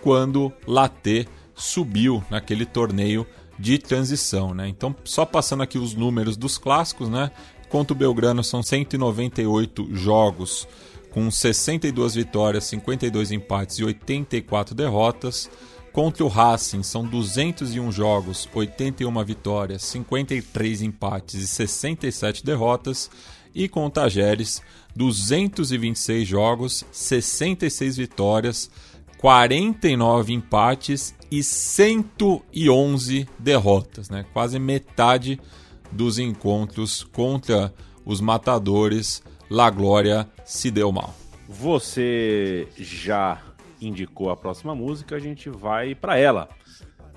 quando Laté subiu naquele torneio de transição. Né? Então, só passando aqui os números dos clássicos, né? contra o Belgrano são 198 jogos, com 62 vitórias, 52 empates e 84 derrotas. Contra o Racing são 201 jogos, 81 vitórias, 53 empates e 67 derrotas. E com o Tajeres, 226 jogos, 66 vitórias, 49 empates e 111 derrotas, né? Quase metade dos encontros contra os matadores, La Glória se deu mal. Você já indicou a próxima música, a gente vai para ela.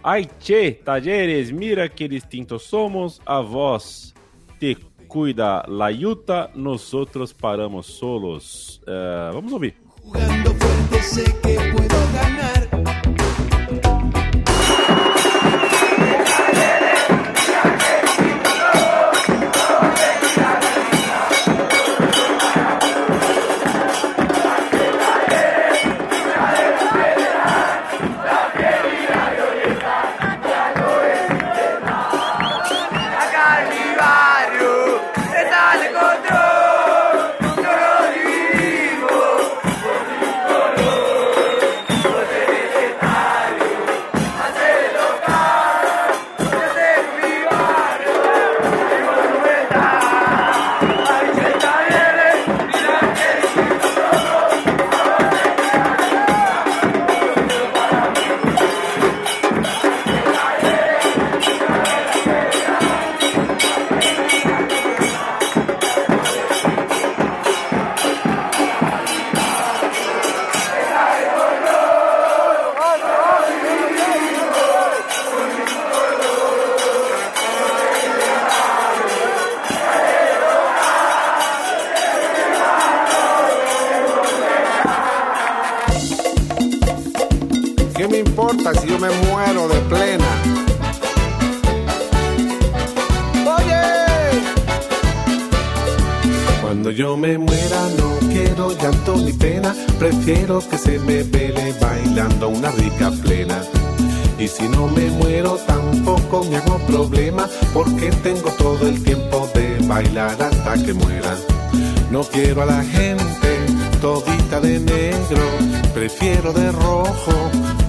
Ai, che, talleres, mira que distintos somos, a voz te cuida la yuta, nosotros paramos solos. Eh, vamos ouvir. Jugando fuerte sé que puedo ganar.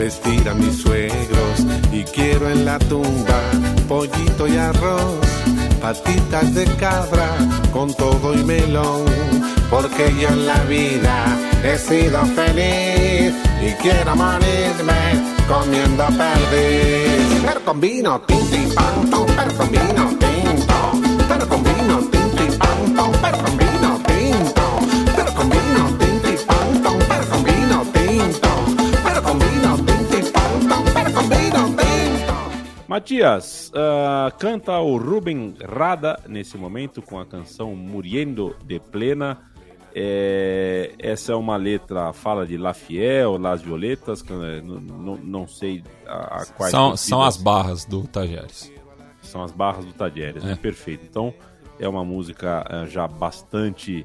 Vestir a mis suegros y quiero en la tumba pollito y arroz, patitas de cabra con todo y melón, porque yo en la vida he sido feliz y quiero morirme comiendo perdiz. Pero con vino, con Matias, ah, canta o Ruben Rada nesse momento com a canção Muriendo de Plena. É, essa é uma letra, fala de La Fiel, Las Violetas, que, eh, não, não, não sei a, a quais São, são as barras do Tajeres. são as barras do Tadieres, né? É. Perfeito. Então, é uma música ah, já bastante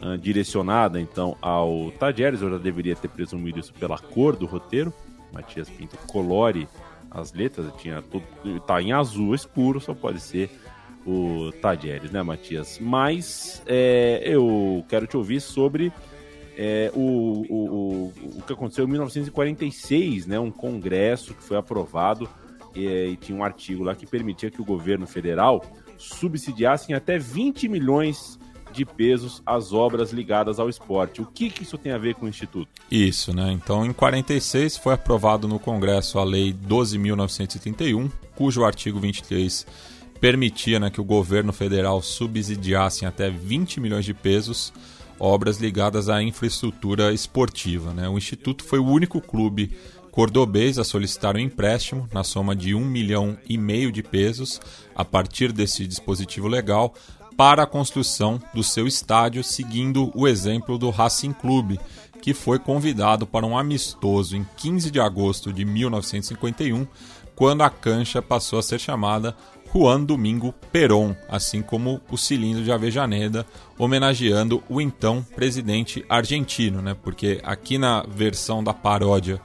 ah, direcionada então ao Tadieres. Eu já deveria ter presumido isso pela cor do roteiro. Matias Pinto colore as letras, tinha tudo, tá em azul escuro, só pode ser o Tadieres, né, Matias? Mas é, eu quero te ouvir sobre é, o, o, o, o que aconteceu em 1946, né? Um congresso que foi aprovado e, e tinha um artigo lá que permitia que o governo federal subsidiasse em até 20 milhões de pesos as obras ligadas ao esporte. O que, que isso tem a ver com o Instituto? Isso, né? Então, em 46 foi aprovado no Congresso a Lei 12.931, cujo artigo 23 permitia né, que o governo federal subsidiasse até 20 milhões de pesos obras ligadas à infraestrutura esportiva. Né? O Instituto foi o único clube cordobês a solicitar um empréstimo na soma de um milhão e meio de pesos a partir desse dispositivo legal para a construção do seu estádio, seguindo o exemplo do Racing Clube, que foi convidado para um amistoso em 15 de agosto de 1951, quando a cancha passou a ser chamada Juan Domingo Perón, assim como o cilindro de Avejaneda, homenageando o então presidente argentino, né? Porque aqui na versão da paródia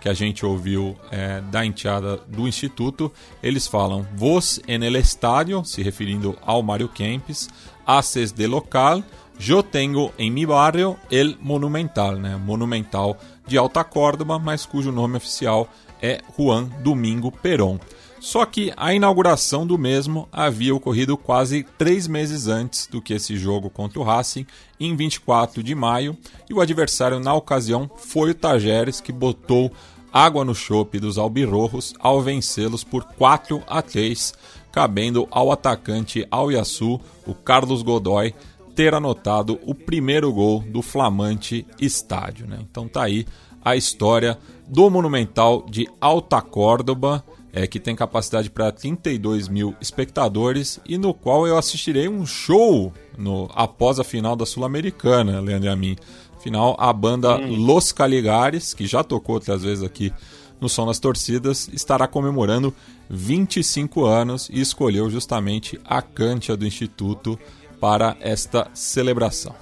que a gente ouviu é, da enteada do Instituto, eles falam Vos en el estadio, se referindo ao Mário Kempis, haces de local, yo tengo em mi barrio el Monumental, né? Monumental de Alta Córdoba, mas cujo nome oficial é Juan Domingo Perón. Só que a inauguração do mesmo havia ocorrido quase três meses antes do que esse jogo contra o Racing, em 24 de maio, e o adversário na ocasião foi o Tajeres, que botou água no chope dos albirrojos ao vencê-los por 4 a 3, cabendo ao atacante Al Yassu, o Carlos Godoy, ter anotado o primeiro gol do flamante estádio. Né? Então tá aí a história do Monumental de Alta Córdoba, é, que tem capacidade para 32 mil espectadores e no qual eu assistirei um show no, após a final da Sul-Americana, Leandro e a mim. Final, a banda hum. Los Caligares, que já tocou outras vezes aqui no Som das Torcidas, estará comemorando 25 anos e escolheu justamente a cancha do Instituto para esta celebração.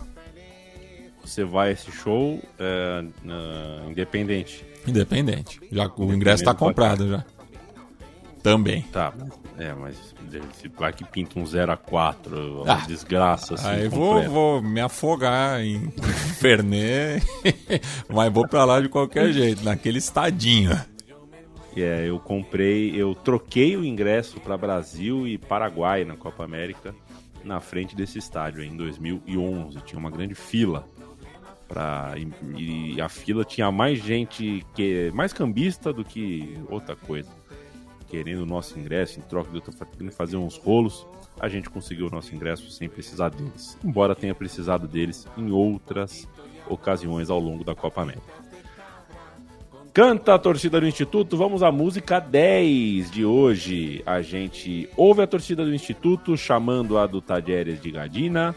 Você vai a esse show é, independente? Independente. Já, o ingresso está comprado já. Também. Tá, é, mas se vai que pinta um 0 a 4 uma ah, desgraça assim. Aí vou, vou, me afogar em Fernet, mas vou pra lá de qualquer jeito, naquele estadinho. É, eu comprei, eu troquei o ingresso para Brasil e Paraguai na Copa América na frente desse estádio em 2011. Tinha uma grande fila. Pra, e, e a fila tinha mais gente que mais cambista do que outra coisa querendo o nosso ingresso, em troca de eu fazer uns rolos, a gente conseguiu o nosso ingresso sem precisar deles. Embora tenha precisado deles em outras ocasiões ao longo da Copa América. Canta a torcida do Instituto, vamos à música 10 de hoje. A gente ouve a torcida do Instituto chamando a do Tajeres de Gadina.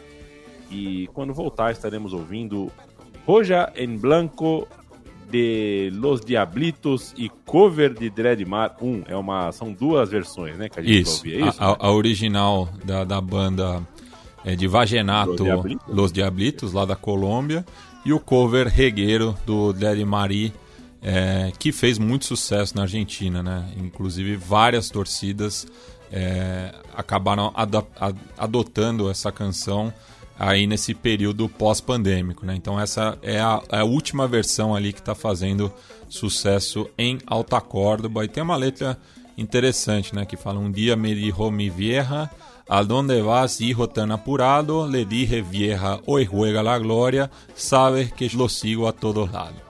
E quando voltar estaremos ouvindo Roja em Blanco de Los Diablitos e cover de Dreadmar 1. É uma, são duas versões, né? Que a gente isso. Ouvir, é isso? A, a, original da, da banda é de Vagenato Los Diablitos. Los Diablitos, lá da Colômbia. E o cover regueiro do Dreadmari, é, que fez muito sucesso na Argentina, né? Inclusive várias torcidas é, acabaram ad, ad, adotando essa canção aí nesse período pós-pandêmico, né? Então essa é a, é a, última versão ali que está fazendo sucesso em alta Córdoba e tem uma letra interessante, né? Que fala um dia me dijo mi vieja a donde vas hijo tan apurado le dije vieja hoy juega la gloria sabes que lo sigo a todos lados.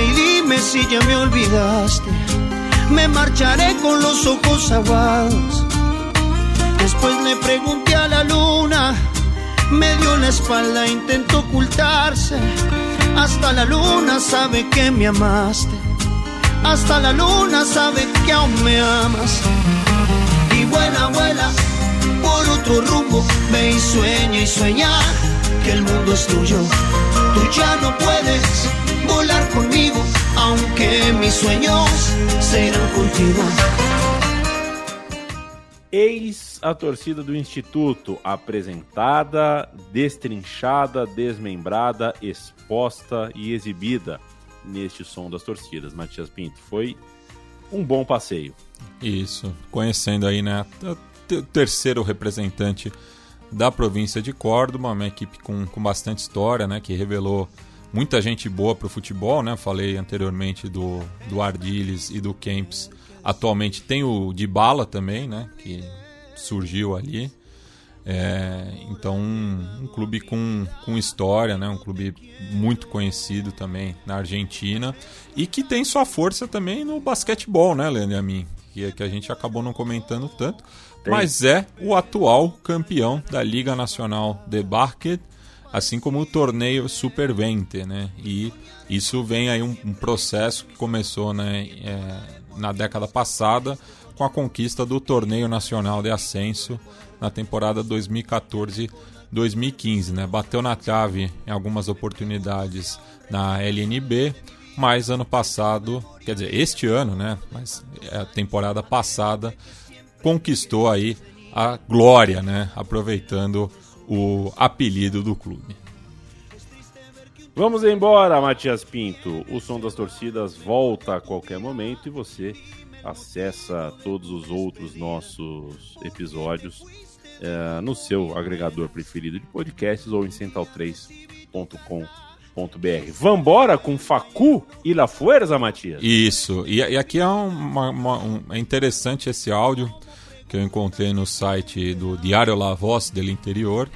Y dime si ya me olvidaste. Me marcharé con los ojos aguados. Después le pregunté a la luna, me dio la espalda, intentó ocultarse. Hasta la luna sabe que me amaste. Hasta la luna sabe que aún me amas. Y vuela, vuela por otro rumbo. Ve y sueña y sueña que el mundo es tuyo. Tú ya no puedes conmigo, aunque mis sueños serán contigo. Eis a torcida do Instituto, apresentada, destrinchada, desmembrada, exposta e exibida neste som das torcidas. Matias Pinto, foi um bom passeio. Isso, conhecendo aí, né, o terceiro representante da província de Córdoba, uma equipe com, com bastante história, né, que revelou muita gente boa para o futebol, né? Falei anteriormente do, do Ardiles e do Kempis. Atualmente tem o Dybala também, né? Que surgiu ali. É, então, um, um, clube com, com história, né? um clube muito conhecido também na Argentina e que tem sua força também no basquetebol, né, Leandro e a mim? Que, que a gente acabou não comentando tanto, tem. mas é o atual campeão da Liga Nacional de Basket, assim como o torneio Supervente, né? E isso vem aí um, um processo que começou né, é, na década passada com a conquista do torneio nacional de ascenso na temporada 2014-2015, né? Bateu na trave em algumas oportunidades na LNB, mas ano passado, quer dizer, este ano, né? Mas a temporada passada conquistou aí a glória, né? Aproveitando o apelido do clube. Vamos embora, Matias Pinto. O som das torcidas volta a qualquer momento e você acessa todos os outros nossos episódios é, no seu agregador preferido de podcasts ou em central3.com.br. Vambora com Facu e La Fuerza, Matias? Isso, e, e aqui é, uma, uma, um, é interessante esse áudio que eu encontrei no site do Diário La Voz del Interior,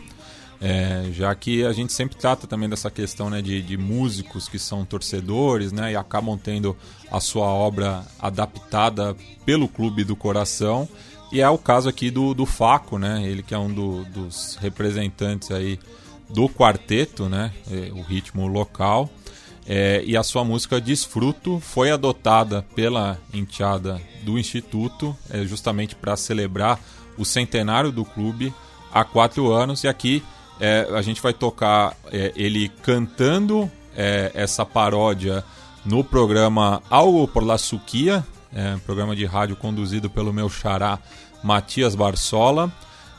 é, já que a gente sempre trata também dessa questão né, de, de, músicos que são torcedores né, e acabam tendo a sua obra adaptada pelo Clube do Coração. E é o caso aqui do, do Faco, né, ele que é um do, dos representantes aí do quarteto, né, é, o ritmo local. É, e a sua música Desfruto foi adotada pela enteada do Instituto, é, justamente para celebrar o centenário do clube há quatro anos. E aqui é, a gente vai tocar é, ele cantando é, essa paródia no programa Algo por la Suquia, é, programa de rádio conduzido pelo meu xará Matias Barsola.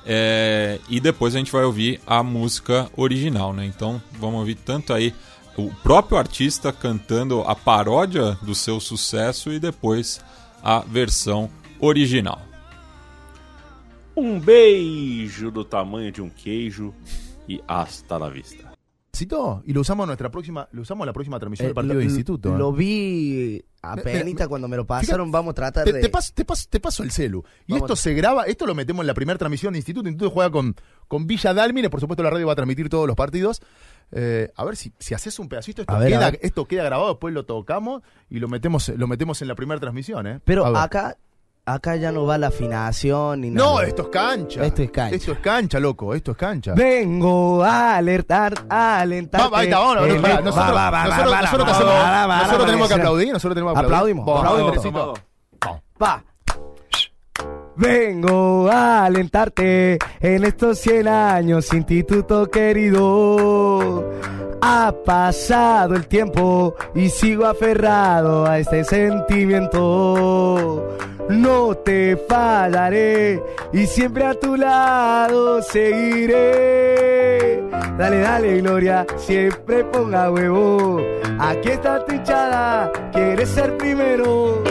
É, e depois a gente vai ouvir a música original, né? Então vamos ouvir tanto aí o próprio artista cantando a paródia do seu sucesso e depois a versão original. Um beijo do tamanho de um queijo y hasta la vista. Y lo usamos nuestra próxima, lo usamos la próxima transmisión Eh, del partido lo, de instituto. ¿eh? Lo vi apenas cuando me lo pasaron. Fíjate, vamos a tratar te, de. te paso, te, paso, te paso el celu. Y Vamos. esto se graba, esto lo metemos en la primera transmisión de instituto. Instituto juega con, con Villa Dálmine, por supuesto la radio va a transmitir todos los partidos. Eh, a ver si, si haces un pedacito, esto, A queda, ver. esto queda grabado, después lo tocamos y lo metemos, lo metemos en la primera transmisión. ¿eh? Pero acá acá ya no va la afinación ni nada. No, esto es cancha. Esto es cancha. Esto es cancha, loco. Esto es cancha. Vengo a alertar, a alentar. Va, ahí está, pará, nosotros, va, va, va, nosotros- va, nosotros va, hacemos- va, va, va, nosotros va, tenemos que aplaudir, nosotros tenemos que aplaudir. Aplaudimos, Vamos, aplaudimos. Va. Vengo a alentarte en estos 100 años, instituto querido. Ha pasado el tiempo y sigo aferrado a este sentimiento. No te fallaré y siempre a tu lado seguiré. Dale, dale, Gloria, siempre ponga huevo. Aquí está tu hinchada, quieres ser primero.